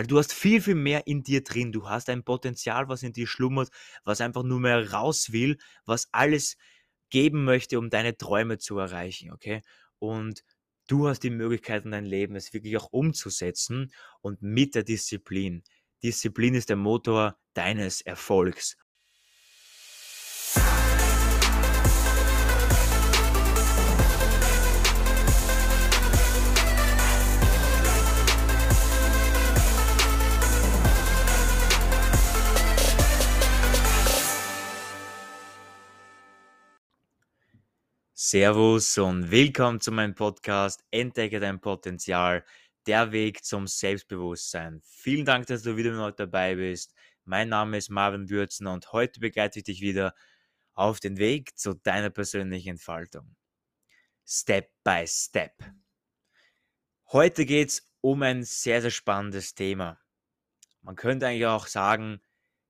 Also du hast viel, viel mehr in dir drin. Du hast ein Potenzial, was in dir schlummert, was einfach nur mehr raus will, was alles geben möchte, um deine Träume zu erreichen, okay? Und du hast die Möglichkeit in deinem Leben, es wirklich auch umzusetzen und mit der Disziplin. Disziplin ist der Motor deines Erfolgs. Servus und willkommen zu meinem Podcast Entdecke dein Potenzial, der Weg zum Selbstbewusstsein. Vielen Dank, dass du wieder mit dabei bist. Mein Name ist Marvin Würzen und heute begleite ich dich wieder auf den Weg zu deiner persönlichen Entfaltung. Step by Step. Heute geht es um ein sehr, sehr spannendes Thema. Man könnte eigentlich auch sagen,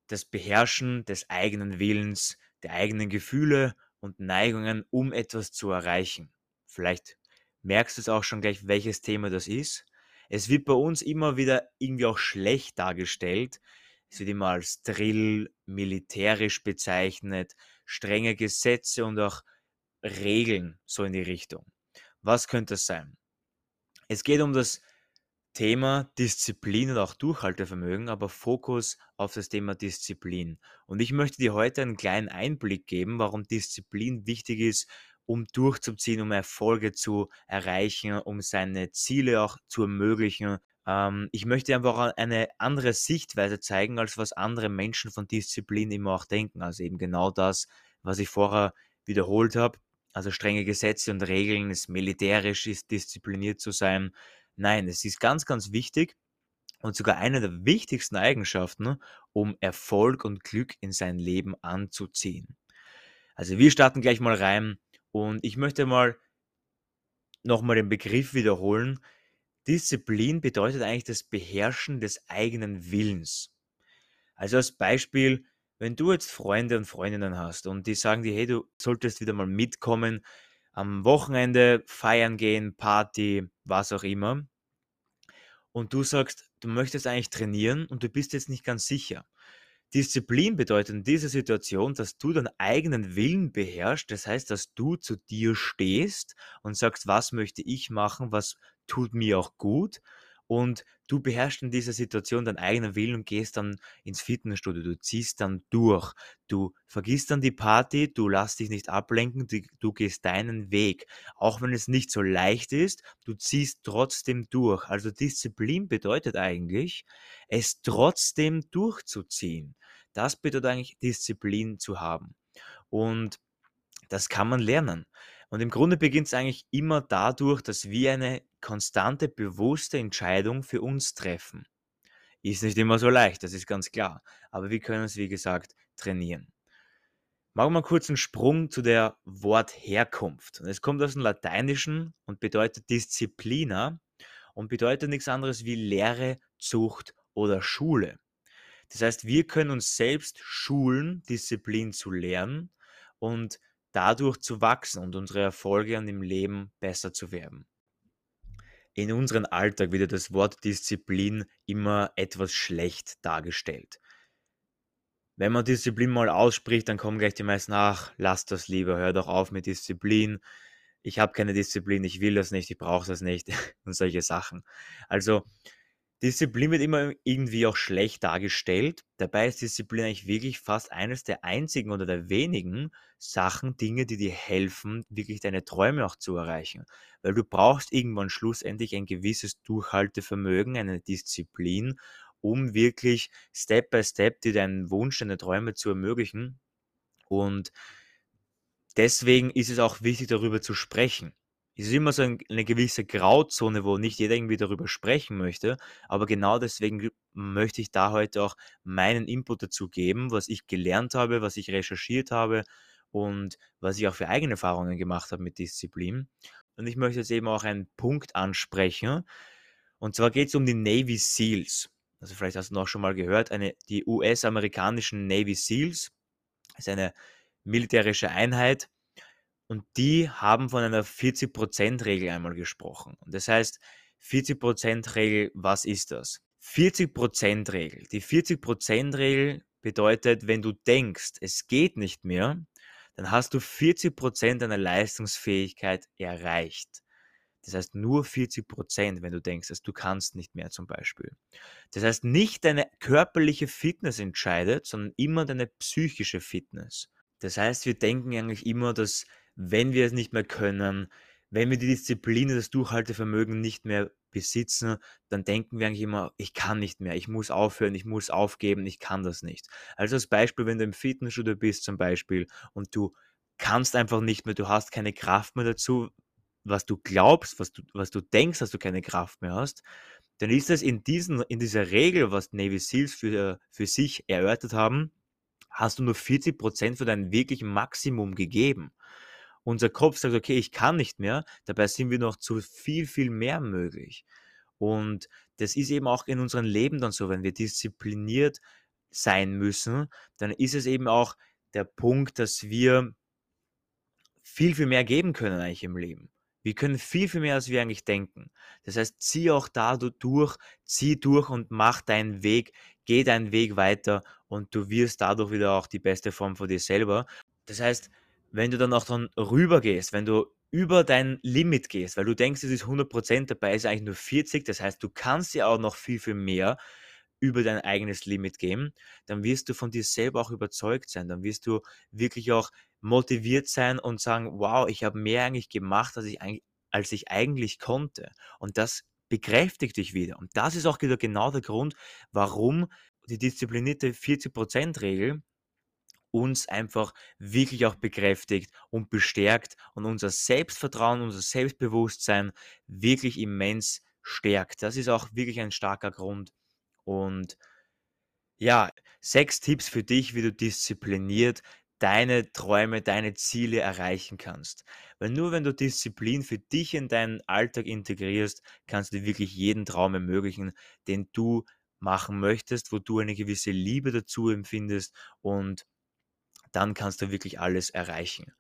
das Beherrschen des eigenen Willens, der eigenen Gefühle und Neigungen, um etwas zu erreichen. Vielleicht merkst du es auch schon gleich, welches Thema das ist. Es wird bei uns immer wieder irgendwie auch schlecht dargestellt. Es wird immer als Drill, militärisch bezeichnet, strenge Gesetze und auch Regeln so in die Richtung. Was könnte das sein? Es geht um das Thema Disziplin und auch Durchhaltevermögen, aber Fokus auf das Thema Disziplin. Und ich möchte dir heute einen kleinen Einblick geben, warum Disziplin wichtig ist, um durchzuziehen, um Erfolge zu erreichen, um seine Ziele auch zu ermöglichen. Ähm, ich möchte einfach eine andere Sichtweise zeigen, als was andere Menschen von Disziplin immer auch denken. Also eben genau das, was ich vorher wiederholt habe. Also strenge Gesetze und Regeln, es militärisch ist, diszipliniert zu sein, Nein, es ist ganz, ganz wichtig und sogar eine der wichtigsten Eigenschaften, um Erfolg und Glück in sein Leben anzuziehen. Also wir starten gleich mal rein und ich möchte mal nochmal den Begriff wiederholen. Disziplin bedeutet eigentlich das Beherrschen des eigenen Willens. Also als Beispiel, wenn du jetzt Freunde und Freundinnen hast und die sagen dir, hey, du solltest wieder mal mitkommen, am Wochenende feiern gehen, Party, was auch immer, und du sagst, du möchtest eigentlich trainieren und du bist jetzt nicht ganz sicher. Disziplin bedeutet in dieser Situation, dass du deinen eigenen Willen beherrschst. Das heißt, dass du zu dir stehst und sagst, was möchte ich machen, was tut mir auch gut und du beherrschst in dieser Situation deinen eigenen Willen und gehst dann ins Fitnessstudio. Du ziehst dann durch. Du vergisst dann die Party, du lässt dich nicht ablenken, du, gehst deinen Weg. Auch wenn es nicht so leicht ist, du ziehst trotzdem durch. Also Disziplin bedeutet eigentlich, es trotzdem durchzuziehen. Das bedeutet eigentlich Disziplin zu haben. Und das kann man lernen. Und im Grunde beginnt es eigentlich immer dadurch, dass wir eine konstante, bewusste Entscheidung für uns treffen. Ist nicht immer so leicht, das ist ganz klar. Aber wir können es, wie gesagt, trainieren. Machen wir kurz einen Sprung zu der Wortherkunft. Es kommt aus dem Lateinischen und bedeutet Disziplina und bedeutet nichts anderes wie Lehre, Zucht oder Schule. Das heißt, wir können uns selbst schulen, Disziplin zu lernen und dadurch zu wachsen und unsere Erfolge an dem Leben besser zu werden. In unserem Alltag wird das Wort Disziplin immer etwas schlecht dargestellt. Wenn man Disziplin mal ausspricht, dann kommen gleich die meisten, ach, lass das lieber, hör doch auf mit Disziplin. Ich habe keine Disziplin, ich will das nicht, ich brauche das nicht und solche Sachen. Also Disziplin wird immer irgendwie auch schlecht dargestellt. Dabei ist Disziplin eigentlich wirklich fast eines der einzigen oder der wenigen Sachen, Dinge, die dir helfen, wirklich deine Träume auch zu erreichen. Weil du brauchst irgendwann schlussendlich ein gewisses Durchhaltevermögen, eine Disziplin, um wirklich Step by Step dir deinen Wunsch, deine Träume zu ermöglichen. Und deswegen ist es auch wichtig, darüber zu sprechen es ist immer so eine gewisse Grauzone, wo nicht jeder irgendwie darüber sprechen möchte. Aber genau deswegen möchte ich da heute auch meinen Input dazu geben, was ich gelernt habe, was ich recherchiert habe und was ich auch für eigene Erfahrungen gemacht habe mit Disziplin. Und ich möchte jetzt eben auch einen Punkt ansprechen. Und zwar geht es um die Navy SEALs. Also vielleicht hast du noch schon mal gehört, eine, die US-amerikanischen Navy SEALs ist eine militärische Einheit, und die haben von einer 40%-Regel einmal gesprochen. Und das heißt, 40%-Regel, was ist das? 40%-Regel. Die 40%-Regel bedeutet, wenn du denkst, es geht nicht mehr, dann hast du 40% deiner Leistungsfähigkeit erreicht. Das heißt nur 40%, wenn du denkst, dass du kannst nicht mehr zum Beispiel. Das heißt, nicht deine körperliche Fitness entscheidet, sondern immer deine psychische Fitness. Das heißt, wir denken eigentlich immer, dass wenn wir es nicht mehr können, wenn wir die Disziplin, das Durchhaltevermögen nicht mehr besitzen, dann denken wir eigentlich immer, ich kann nicht mehr, ich muss aufhören, ich muss aufgeben, ich kann das nicht. Also als Beispiel, wenn du im Fitnessstudio bist zum Beispiel und du kannst einfach nicht mehr, du hast keine Kraft mehr dazu, was du glaubst, was du, was du denkst, dass du keine Kraft mehr hast, dann ist es in, diesen, in dieser Regel, was Navy SEALs für, für sich erörtert haben, hast du nur 40% für dein wirklichen Maximum gegeben. Unser Kopf sagt, okay, ich kann nicht mehr, dabei sind wir noch zu viel, viel mehr möglich. Und das ist eben auch in unserem Leben dann so, wenn wir diszipliniert sein müssen, dann ist es eben auch der Punkt, dass wir viel, viel mehr geben können eigentlich im Leben. Wir können viel, viel mehr, als wir eigentlich denken. Das heißt, zieh auch da durch, zieh durch und mach deinen Weg, geh deinen Weg weiter und du wirst dadurch wieder auch die beste Form von dir selber. Das heißt, wenn du dann auch dann rüber gehst, wenn du über dein Limit gehst, weil du denkst, es ist 100%, dabei ist eigentlich nur 40, das heißt, du kannst ja auch noch viel, viel mehr über dein eigenes Limit gehen, dann wirst du von dir selber auch überzeugt sein, dann wirst du wirklich auch motiviert sein und sagen, wow, ich habe mehr eigentlich gemacht, als ich, als ich eigentlich konnte. Und das bekräftigt dich wieder. Und das ist auch wieder genau der Grund, warum die disziplinierte 40%-Regel uns einfach wirklich auch bekräftigt und bestärkt und unser Selbstvertrauen, unser Selbstbewusstsein wirklich immens stärkt. Das ist auch wirklich ein starker Grund. Und ja, sechs Tipps für dich, wie du diszipliniert deine Träume, deine Ziele erreichen kannst. Weil nur wenn du Disziplin für dich in deinen Alltag integrierst, kannst du wirklich jeden Traum ermöglichen, den du machen möchtest, wo du eine gewisse Liebe dazu empfindest und dann kannst du wirklich alles erreichen.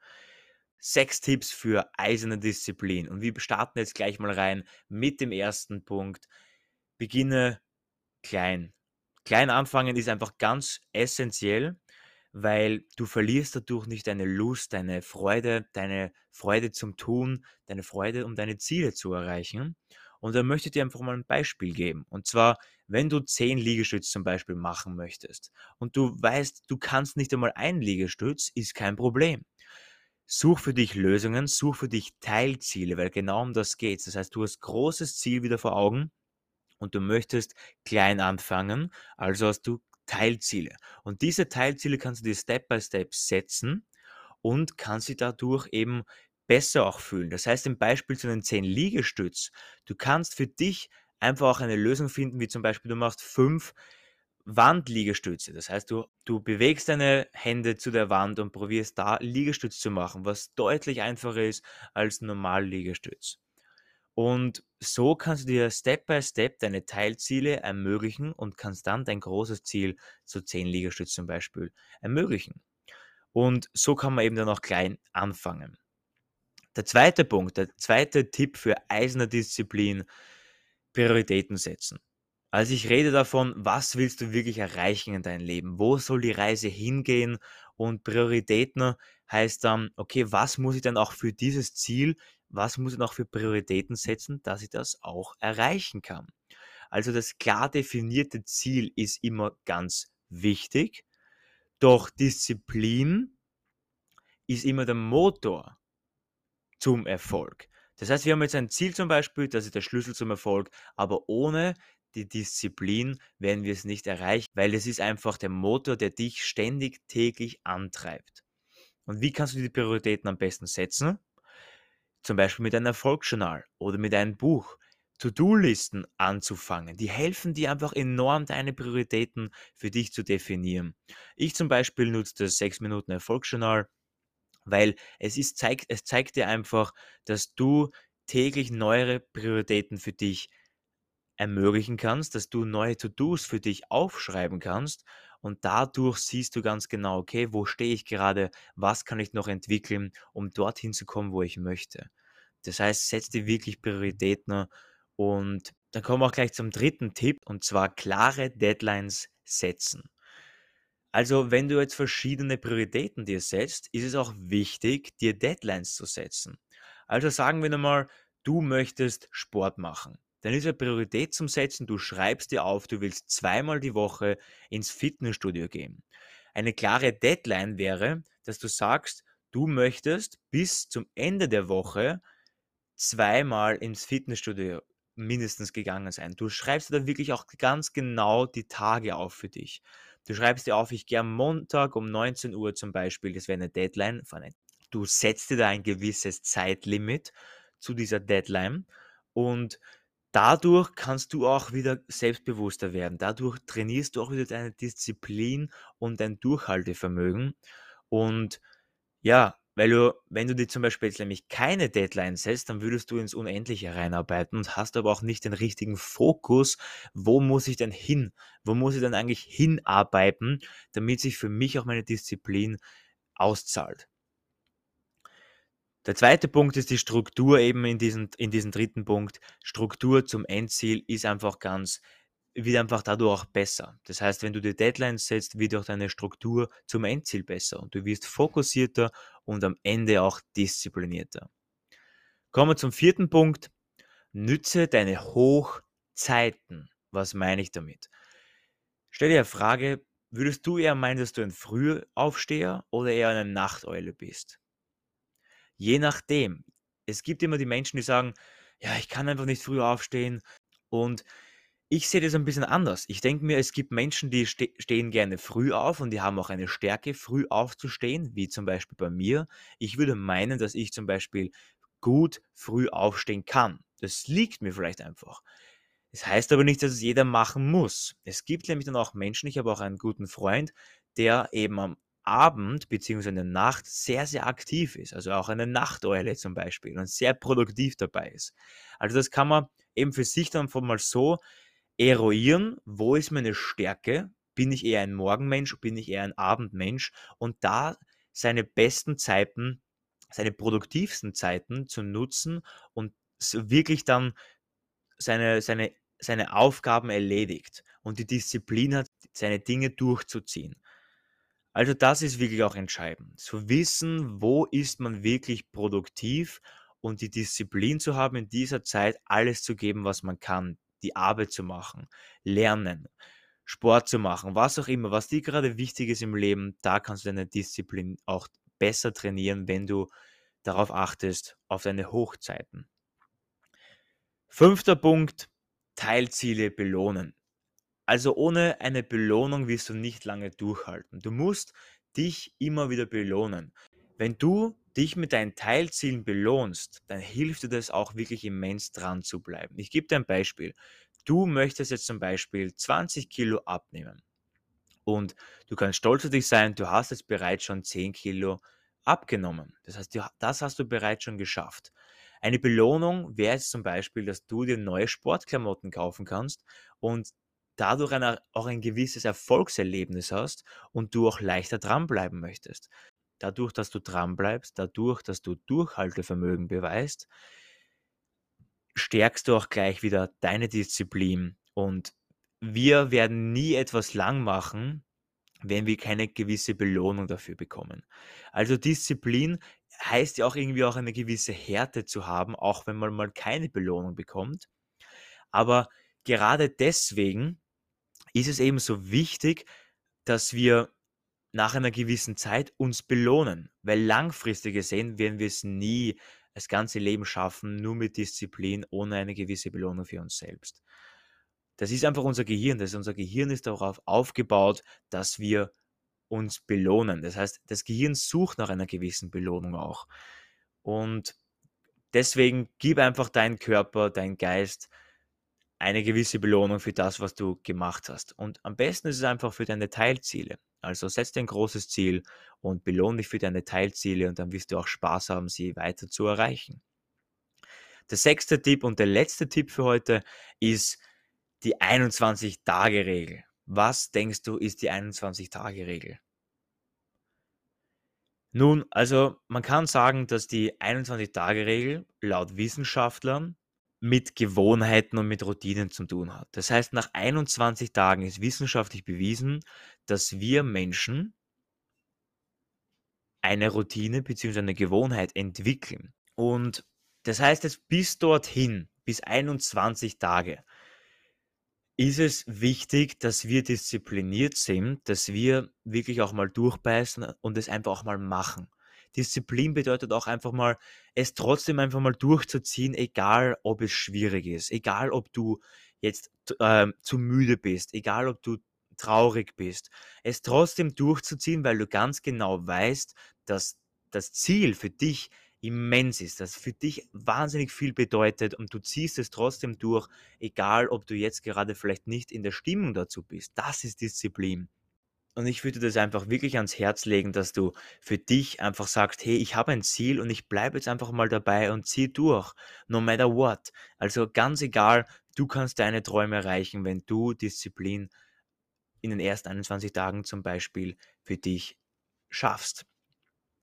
Sechs Tipps für eiserne Disziplin. Und wir starten jetzt gleich mal rein mit dem ersten Punkt. Beginne klein. Klein anfangen ist einfach ganz essentiell, weil du verlierst dadurch nicht deine Lust, deine Freude, deine Freude zum Tun, deine Freude, um deine Ziele zu erreichen. Und da möchte ich dir einfach mal ein Beispiel geben. Und zwar, wenn du 10 Liegestütz zum Beispiel machen möchtest und du weißt, du kannst nicht einmal ein Liegestütz, ist kein Problem. Such für dich Lösungen, such für dich Teilziele, weil genau um das geht. Das heißt, du hast großes Ziel wieder vor Augen und du möchtest klein anfangen, also hast du Teilziele. Und diese Teilziele kannst du dir Step by Step setzen und kannst sie dadurch eben besser auch fühlen. Das heißt, im Beispiel zu den 10 Liegestütz, du kannst für dich einfach auch eine Lösung finden, wie zum Beispiel du machst fünf Wandliegestütze. Das heißt, du, du bewegst deine Hände zu der Wand und probierst da Liegestütz zu machen, was deutlich einfacher ist als normal Liegestütz. Und so kannst du dir Step by Step deine Teilziele ermöglichen und kannst dann dein großes Ziel zu 10 Liegestütz zum Beispiel ermöglichen. Und so kann man eben dann auch klein anfangen. Der zweite Punkt, der zweite Tipp für eiserne Disziplin, Prioritäten setzen. Also ich rede davon, was willst du wirklich erreichen in deinem Leben? Wo soll die Reise hingehen? Und Prioritäten heißt dann, okay, was muss ich dann auch für dieses Ziel, was muss ich noch für Prioritäten setzen, dass ich das auch erreichen kann? Also das klar definierte Ziel ist immer ganz wichtig, doch Disziplin ist immer der Motor zum Erfolg. Das heißt, wir haben jetzt ein Ziel zum Beispiel, das ist der Schlüssel zum Erfolg, aber ohne die Disziplin werden wir es nicht erreichen, weil es ist einfach der Motor, der dich ständig täglich antreibt. Und wie kannst du die Prioritäten am besten setzen? Zum Beispiel mit einem Erfolgsjournal oder mit einem Buch. To-Do-Listen anzufangen. Die helfen dir einfach enorm, deine Prioritäten für dich zu definieren. Ich zum Beispiel nutze das 6 Minuten Erfolgsjournal weil es ist zeigt es zeigt dir einfach, dass du täglich neuere Prioritäten für dich ermöglichen kannst, dass du neue To-dos für dich aufschreiben kannst und dadurch siehst du ganz genau, okay, wo stehe ich gerade, was kann ich noch entwickeln, um dorthin zu kommen, wo ich möchte. Das heißt, setz dir wirklich Prioritäten und Dann kommen wir auch gleich zum dritten Tipp und zwar klare Deadlines setzen. Also, wenn du jetzt verschiedene Prioritäten dir setzt, ist es auch wichtig, dir Deadlines zu setzen. Also sagen wir mal, du möchtest Sport machen. Dann ist eine Priorität zum Setzen, du schreibst dir auf, du willst zweimal die Woche ins Fitnessstudio gehen. Eine klare Deadline wäre, dass du sagst, du möchtest bis zum Ende der Woche zweimal ins Fitnessstudio mindestens gegangen sein. Du schreibst da wirklich auch ganz genau die Tage auf für dich. Du schreibst dir auf, ich gehe am Montag um 19 Uhr zum Beispiel, das wäre eine Deadline. Du setzt dir da ein gewisses Zeitlimit zu dieser Deadline und dadurch kannst du auch wieder selbstbewusster werden. Dadurch trainierst du auch wieder deine Disziplin und dein Durchhaltevermögen. Und ja, weil du, wenn du dir zum Beispiel jetzt nämlich keine Deadline setzt, dann würdest du ins Unendliche reinarbeiten und hast aber auch nicht den richtigen Fokus. Wo muss ich denn hin? Wo muss ich denn eigentlich hinarbeiten, damit sich für mich auch meine Disziplin auszahlt? Der zweite Punkt ist die Struktur eben in diesem, in diesem dritten Punkt. Struktur zum Endziel ist einfach ganz, wird einfach dadurch auch besser. Das heißt, wenn du die Deadlines setzt, wird auch deine Struktur zum Endziel besser und du wirst fokussierter und am Ende auch disziplinierter. Kommen wir zum vierten Punkt. Nütze deine Hochzeiten. Was meine ich damit? Stell dir eine Frage, würdest du eher meinen, dass du ein Frühaufsteher oder eher eine Nachteule bist? Je nachdem. Es gibt immer die Menschen, die sagen, ja, ich kann einfach nicht früh aufstehen. Und ich sehe das ein bisschen anders. Ich denke mir, es gibt Menschen, die ste stehen gerne früh auf und die haben auch eine Stärke, früh aufzustehen, wie zum Beispiel bei mir. Ich würde meinen, dass ich zum Beispiel gut früh aufstehen kann. Das liegt mir vielleicht einfach. Das heißt aber nicht, dass es jeder machen muss. Es gibt nämlich dann auch Menschen, ich habe auch einen guten Freund, der eben am Abend beziehungsweise in der Nacht sehr, sehr aktiv ist. Also auch eine Nachteule zum Beispiel und sehr produktiv dabei ist. Also das kann man eben für sich dann mal so eruieren, wo ist meine Stärke? Bin ich eher ein Morgenmensch, bin ich eher ein Abendmensch? Und da seine besten Zeiten, seine produktivsten Zeiten zu nutzen und wirklich dann seine, seine, seine Aufgaben erledigt und die Disziplin hat, seine Dinge durchzuziehen. Also das ist wirklich auch entscheidend. Zu wissen, wo ist man wirklich produktiv und die Disziplin zu haben, in dieser Zeit alles zu geben, was man kann, die Arbeit zu machen, lernen, Sport zu machen, was auch immer, was dir gerade wichtig ist im Leben, da kannst du deine Disziplin auch besser trainieren, wenn du darauf achtest, auf deine Hochzeiten. Fünfter Punkt, Teilziele belohnen. Also ohne eine Belohnung wirst du nicht lange durchhalten. Du musst dich immer wieder belohnen. Wenn du dich mit deinen Teilzielen belohnst, dann hilft dir das auch wirklich immens dran zu bleiben. Ich gebe dir ein Beispiel. Du möchtest jetzt zum Beispiel 20 Kilo abnehmen und du kannst stolz auf dich sein, du hast jetzt bereits schon 10 Kilo abgenommen. Das heißt, das hast du bereits schon geschafft. Eine Belohnung wäre jetzt zum Beispiel, dass du dir neue Sportklamotten kaufen kannst und dadurch auch ein gewisses Erfolgserlebnis hast und du auch leichter dranbleiben möchtest. Dadurch, dass du dranbleibst, dadurch, dass du Durchhaltevermögen beweist, stärkst du auch gleich wieder deine Disziplin. Und wir werden nie etwas lang machen, wenn wir keine gewisse Belohnung dafür bekommen. Also Disziplin heißt ja auch irgendwie auch eine gewisse Härte zu haben, auch wenn man mal keine Belohnung bekommt. Aber gerade deswegen ist es eben so wichtig, dass wir nach einer gewissen Zeit uns belohnen, weil langfristig gesehen werden wir es nie das ganze Leben schaffen, nur mit Disziplin, ohne eine gewisse Belohnung für uns selbst. Das ist einfach unser Gehirn. Das unser Gehirn ist darauf aufgebaut, dass wir uns belohnen. Das heißt, das Gehirn sucht nach einer gewissen Belohnung auch. Und deswegen gib einfach deinen Körper, deinen Geist eine gewisse Belohnung für das, was du gemacht hast. Und am besten ist es einfach für deine Teilziele. Also setz dir ein großes Ziel und belohne dich für deine Teilziele und dann wirst du auch Spaß haben, sie weiter zu erreichen. Der sechste Tipp und der letzte Tipp für heute ist die 21-Tage-Regel. Was denkst du, ist die 21-Tage-Regel? Nun, also man kann sagen, dass die 21-Tage-Regel laut Wissenschaftlern mit Gewohnheiten und mit Routinen zu tun hat. Das heißt, nach 21 Tagen ist wissenschaftlich bewiesen, dass wir Menschen eine Routine bzw. eine Gewohnheit entwickeln. Und das heißt jetzt bis dorthin, bis 21 Tage, ist es wichtig, dass wir diszipliniert sind, dass wir wirklich auch mal durchbeißen und es einfach auch mal machen. Disziplin bedeutet auch einfach mal, es trotzdem einfach mal durchzuziehen, egal ob es schwierig ist, egal ob du jetzt äh, zu müde bist, egal ob du traurig bist, es trotzdem durchzuziehen, weil du ganz genau weißt, dass das Ziel für dich immens ist, das für dich wahnsinnig viel bedeutet und du ziehst es trotzdem durch, egal ob du jetzt gerade vielleicht nicht in der Stimmung dazu bist. Das ist Disziplin. Und ich würde das einfach wirklich ans Herz legen, dass du für dich einfach sagst, hey, ich habe ein Ziel und ich bleibe jetzt einfach mal dabei und zieh durch, no matter what. Also ganz egal, du kannst deine Träume erreichen, wenn du Disziplin in den ersten 21 Tagen zum Beispiel für dich schaffst.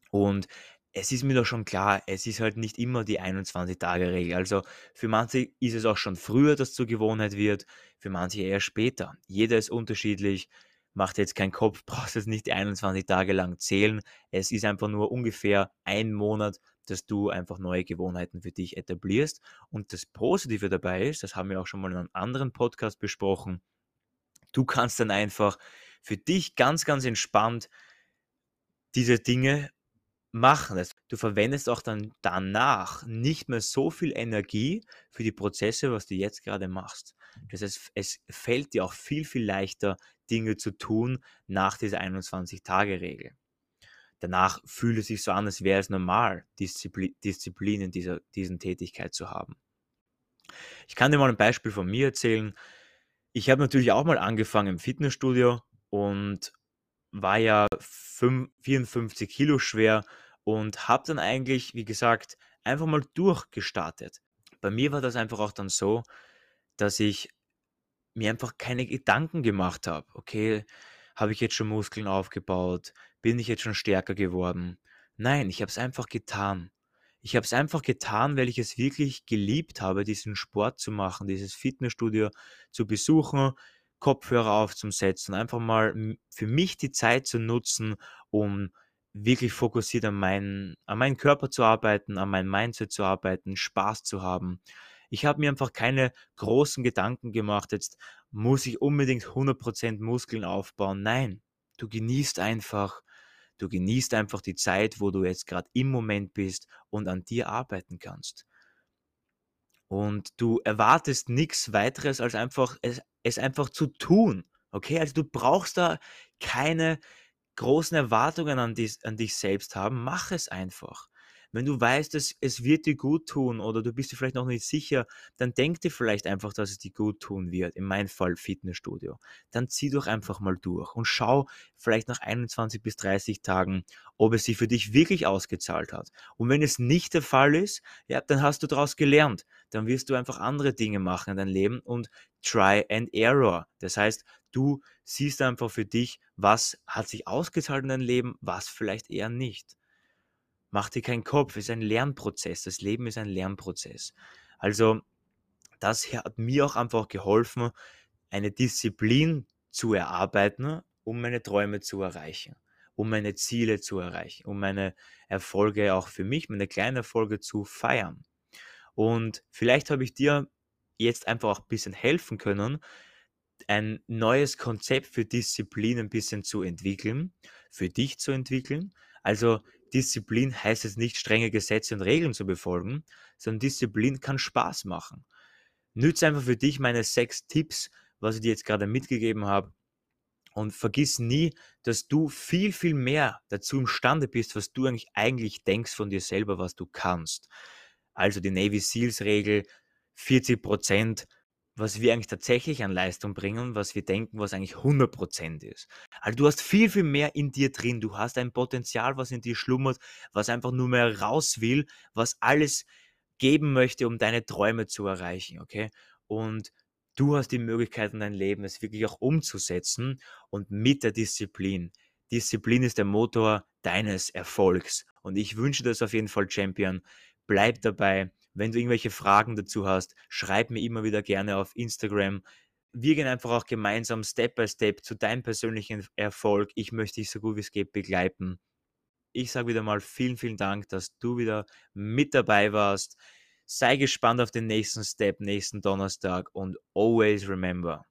Und es ist mir doch schon klar, es ist halt nicht immer die 21-Tage-Regel. Also für manche ist es auch schon früher, dass zur Gewohnheit wird, für manche eher später. Jeder ist unterschiedlich macht jetzt keinen Kopf, brauchst jetzt nicht die 21 Tage lang zählen. Es ist einfach nur ungefähr ein Monat, dass du einfach neue Gewohnheiten für dich etablierst. Und das Positive dabei ist, das haben wir auch schon mal in einem anderen Podcast besprochen, du kannst dann einfach für dich ganz, ganz entspannt diese Dinge machen. Du verwendest auch dann danach nicht mehr so viel Energie für die Prozesse, was du jetzt gerade machst. Das heißt, es fällt dir auch viel, viel leichter, Dinge zu tun nach dieser 21-Tage-Regel. Danach fühlt es sich so an, als wäre es normal, Disziplin, in dieser diesen Tätigkeit zu haben. Ich kann dir mal ein Beispiel von mir erzählen. Ich habe natürlich auch mal angefangen im Fitnessstudio und war ja 5, 54 Kilo schwer und habe dann eigentlich, wie gesagt, einfach mal durchgestartet. Bei mir war das einfach auch dann so, dass ich mir einfach keine Gedanken gemacht habe. Okay, habe ich jetzt schon Muskeln aufgebaut? Bin ich jetzt schon stärker geworden? Nein, ich habe es einfach getan. Ich habe es einfach getan, weil ich es wirklich geliebt habe, diesen Sport zu machen, dieses Fitnessstudio zu besuchen, Kopfhörer aufzusetzen, einfach mal für mich die Zeit zu nutzen, um wirklich fokussiert an meinen, an meinen Körper zu arbeiten, an meinem Mindset zu arbeiten, Spaß zu haben. Ich habe mir einfach keine großen Gedanken gemacht, jetzt muss ich unbedingt 100% Muskeln aufbauen. Nein, du genießt einfach, du genießt einfach die Zeit, wo du jetzt gerade im Moment bist und an dir arbeiten kannst. Und du erwartest nichts weiteres, als einfach es, es einfach zu tun. Okay, also du brauchst da keine großen Erwartungen an, dies, an dich selbst haben. Mach es einfach. Wenn du weißt, dass es wird dir gut tun oder du bist dir vielleicht noch nicht sicher, dann denk dir vielleicht einfach, dass es dir gut tun wird. In meinem Fall Fitnessstudio. Dann zieh doch einfach mal durch und schau vielleicht nach 21 bis 30 Tagen, ob es sich für dich wirklich ausgezahlt hat. Und wenn es nicht der Fall ist, ja, dann hast du daraus gelernt. Dann wirst du einfach andere Dinge machen in deinem Leben und try and error. Das heißt, du siehst einfach für dich, was hat sich ausgezahlt in deinem Leben, was vielleicht eher nicht. Mach dir keinen Kopf, es ist ein Lernprozess. Das Leben ist ein Lernprozess. Also, das hat mir auch einfach geholfen, eine Disziplin zu erarbeiten, um meine Träume zu erreichen, um meine Ziele zu erreichen, um meine Erfolge auch für mich, meine kleinen Erfolge zu feiern. Und vielleicht habe ich dir jetzt einfach auch ein bisschen helfen können, ein neues Konzept für Disziplin ein bisschen zu entwickeln, für dich zu entwickeln. Also Disziplin heißt es nicht, strenge Gesetze und Regeln zu befolgen, sondern Disziplin kann Spaß machen. Nütze einfach für dich meine sechs Tipps, was ich dir jetzt gerade mitgegeben habe. Und vergiss nie, dass du viel, viel mehr dazu imstande bist, was du eigentlich, eigentlich denkst von dir selber, was du kannst. Also die Navy Seals Regel, 40 Prozent was wir eigentlich tatsächlich an Leistung bringen, was wir denken, was eigentlich 100% ist. Also du hast viel, viel mehr in dir drin. Du hast ein Potenzial, was in dir schlummert, was einfach nur mehr raus will, was alles geben möchte, um deine Träume zu erreichen, okay? Und du hast die Möglichkeit in deinem Leben, es wirklich auch umzusetzen und mit der Disziplin. Disziplin ist der Motor deines Erfolgs. Und ich wünsche das auf jeden Fall, Champion. Bleib dabei, Wenn du irgendwelche Fragen dazu hast, schreib mir immer wieder gerne auf Instagram. Wir gehen einfach auch gemeinsam Step by Step zu deinem persönlichen Erfolg. Ich möchte dich so gut wie es geht begleiten. Ich sage wieder mal vielen, vielen Dank, dass du wieder mit dabei warst. Sei gespannt auf den nächsten Step, nächsten Donnerstag und always remember,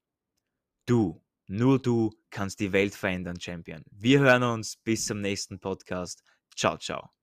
du, nur du kannst die Welt verändern, Champion. Wir hören uns bis zum nächsten Podcast. Ciao, ciao.